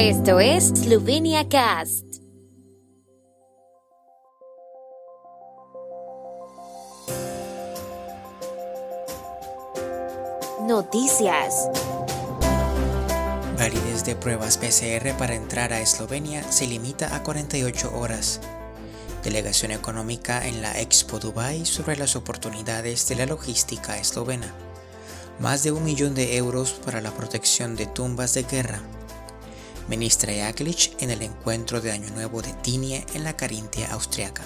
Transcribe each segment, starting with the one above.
Esto es Slovenia Cast. Noticias. Validez de pruebas PCR para entrar a Eslovenia se limita a 48 horas. Delegación económica en la Expo Dubai sobre las oportunidades de la logística eslovena. Más de un millón de euros para la protección de tumbas de guerra. Ministra Jaklic en el encuentro de Año Nuevo de Tinie en la Carintia austriaca.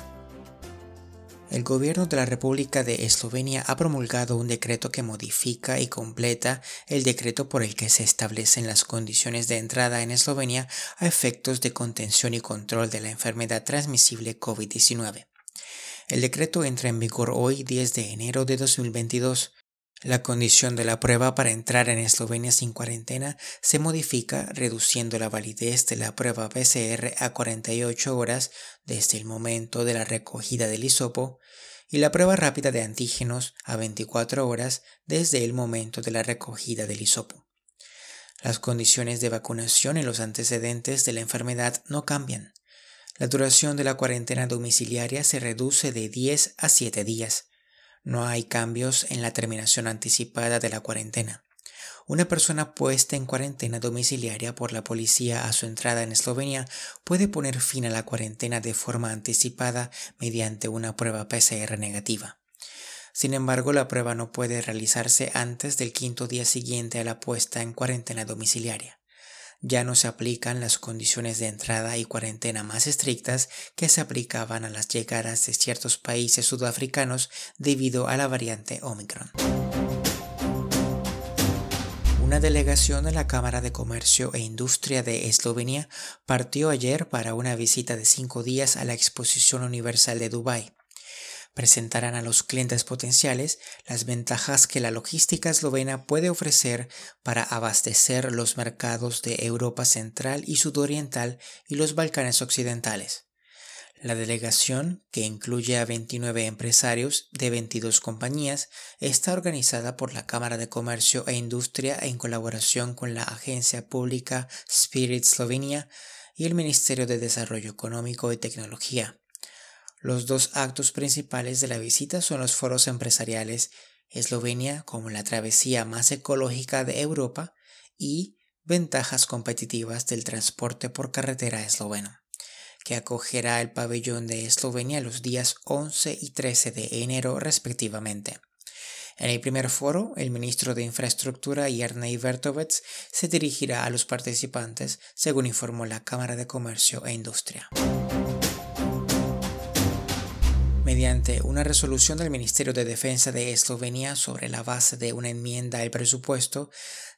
El gobierno de la República de Eslovenia ha promulgado un decreto que modifica y completa el decreto por el que se establecen las condiciones de entrada en Eslovenia a efectos de contención y control de la enfermedad transmisible COVID-19. El decreto entra en vigor hoy 10 de enero de 2022 la condición de la prueba para entrar en Eslovenia sin cuarentena se modifica reduciendo la validez de la prueba PCR a 48 horas desde el momento de la recogida del hisopo y la prueba rápida de antígenos a 24 horas desde el momento de la recogida del hisopo. Las condiciones de vacunación y los antecedentes de la enfermedad no cambian. La duración de la cuarentena domiciliaria se reduce de 10 a 7 días no hay cambios en la terminación anticipada de la cuarentena. Una persona puesta en cuarentena domiciliaria por la policía a su entrada en Eslovenia puede poner fin a la cuarentena de forma anticipada mediante una prueba PCR negativa. Sin embargo, la prueba no puede realizarse antes del quinto día siguiente a la puesta en cuarentena domiciliaria ya no se aplican las condiciones de entrada y cuarentena más estrictas que se aplicaban a las llegadas de ciertos países sudafricanos debido a la variante Omicron. Una delegación de la Cámara de Comercio e Industria de Eslovenia partió ayer para una visita de cinco días a la Exposición Universal de Dubái presentarán a los clientes potenciales las ventajas que la logística eslovena puede ofrecer para abastecer los mercados de Europa Central y Sudoriental y los Balcanes Occidentales. La delegación, que incluye a 29 empresarios de 22 compañías, está organizada por la Cámara de Comercio e Industria en colaboración con la agencia pública Spirit Slovenia y el Ministerio de Desarrollo Económico y Tecnología. Los dos actos principales de la visita son los foros empresariales Eslovenia como la travesía más ecológica de Europa y ventajas competitivas del transporte por carretera esloveno, que acogerá el pabellón de Eslovenia los días 11 y 13 de enero respectivamente. En el primer foro, el ministro de Infraestructura Jernej Vertovec se dirigirá a los participantes, según informó la Cámara de Comercio e Industria. Mediante una resolución del Ministerio de Defensa de Eslovenia sobre la base de una enmienda al presupuesto,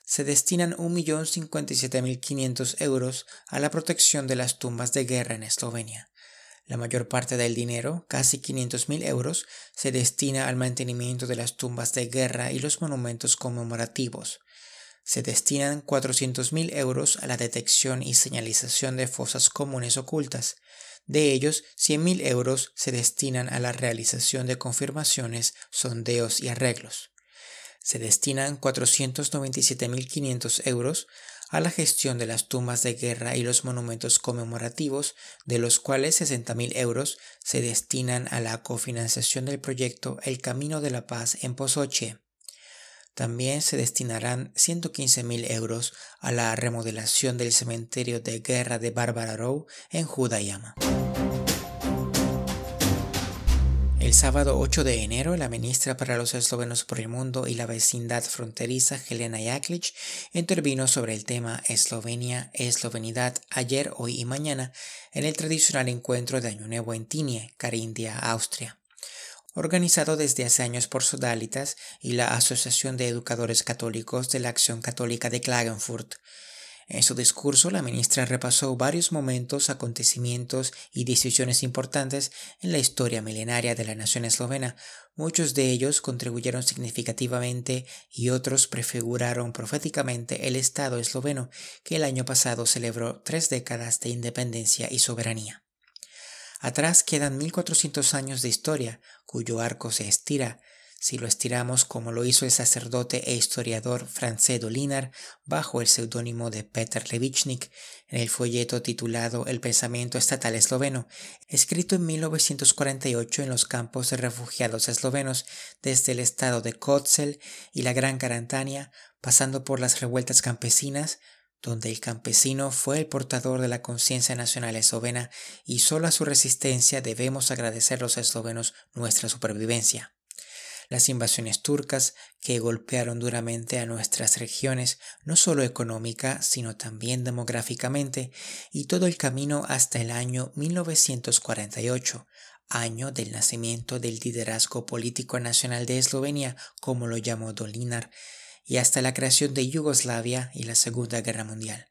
se destinan 1.057.500 euros a la protección de las tumbas de guerra en Eslovenia. La mayor parte del dinero, casi 500.000 euros, se destina al mantenimiento de las tumbas de guerra y los monumentos conmemorativos. Se destinan 400.000 euros a la detección y señalización de fosas comunes ocultas, de ellos, 100.000 euros se destinan a la realización de confirmaciones, sondeos y arreglos. Se destinan 497.500 euros a la gestión de las tumbas de guerra y los monumentos conmemorativos, de los cuales 60.000 euros se destinan a la cofinanciación del proyecto El Camino de la Paz en Pozoche. También se destinarán 115.000 euros a la remodelación del cementerio de guerra de Barbara Row en Judayama. El sábado 8 de enero, la ministra para los eslovenos por el mundo y la vecindad fronteriza, Helena Jaklic, intervino sobre el tema Eslovenia, Eslovenidad ayer, hoy y mañana en el tradicional encuentro de Año Nuevo en Tinie, Carintia, Austria organizado desde hace años por Sodalitas y la Asociación de Educadores Católicos de la Acción Católica de Klagenfurt. En su discurso, la ministra repasó varios momentos, acontecimientos y decisiones importantes en la historia milenaria de la nación eslovena. Muchos de ellos contribuyeron significativamente y otros prefiguraron proféticamente el Estado esloveno, que el año pasado celebró tres décadas de independencia y soberanía. Atrás quedan 1400 años de historia, cuyo arco se estira. Si lo estiramos como lo hizo el sacerdote e historiador Francés Dolinar bajo el seudónimo de Peter Levichnik en el folleto titulado El pensamiento estatal esloveno, escrito en 1948 en los campos de refugiados eslovenos desde el estado de Kotzel y la Gran Carantania, pasando por las revueltas campesinas, donde el campesino fue el portador de la conciencia nacional eslovena y solo a su resistencia debemos agradecer los eslovenos nuestra supervivencia. Las invasiones turcas que golpearon duramente a nuestras regiones, no solo económica, sino también demográficamente, y todo el camino hasta el año 1948, año del nacimiento del liderazgo político nacional de Eslovenia, como lo llamó Dolinar, y hasta la creación de Yugoslavia y la Segunda Guerra Mundial.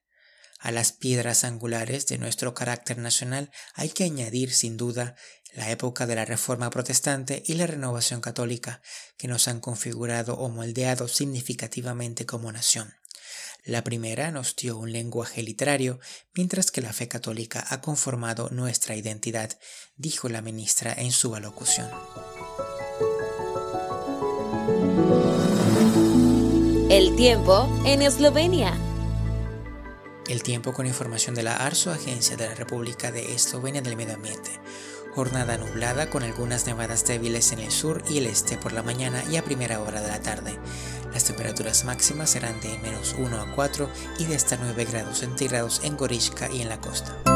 A las piedras angulares de nuestro carácter nacional hay que añadir, sin duda, la época de la Reforma Protestante y la Renovación Católica, que nos han configurado o moldeado significativamente como nación. La primera nos dio un lenguaje literario, mientras que la fe católica ha conformado nuestra identidad, dijo la ministra en su alocución. El tiempo en Eslovenia. El tiempo con información de la ARSO, Agencia de la República de Eslovenia del Medio Ambiente. Jornada nublada con algunas nevadas débiles en el sur y el este por la mañana y a primera hora de la tarde. Las temperaturas máximas serán de menos 1 a 4 y de hasta 9 grados centígrados en Gorishka y en la costa.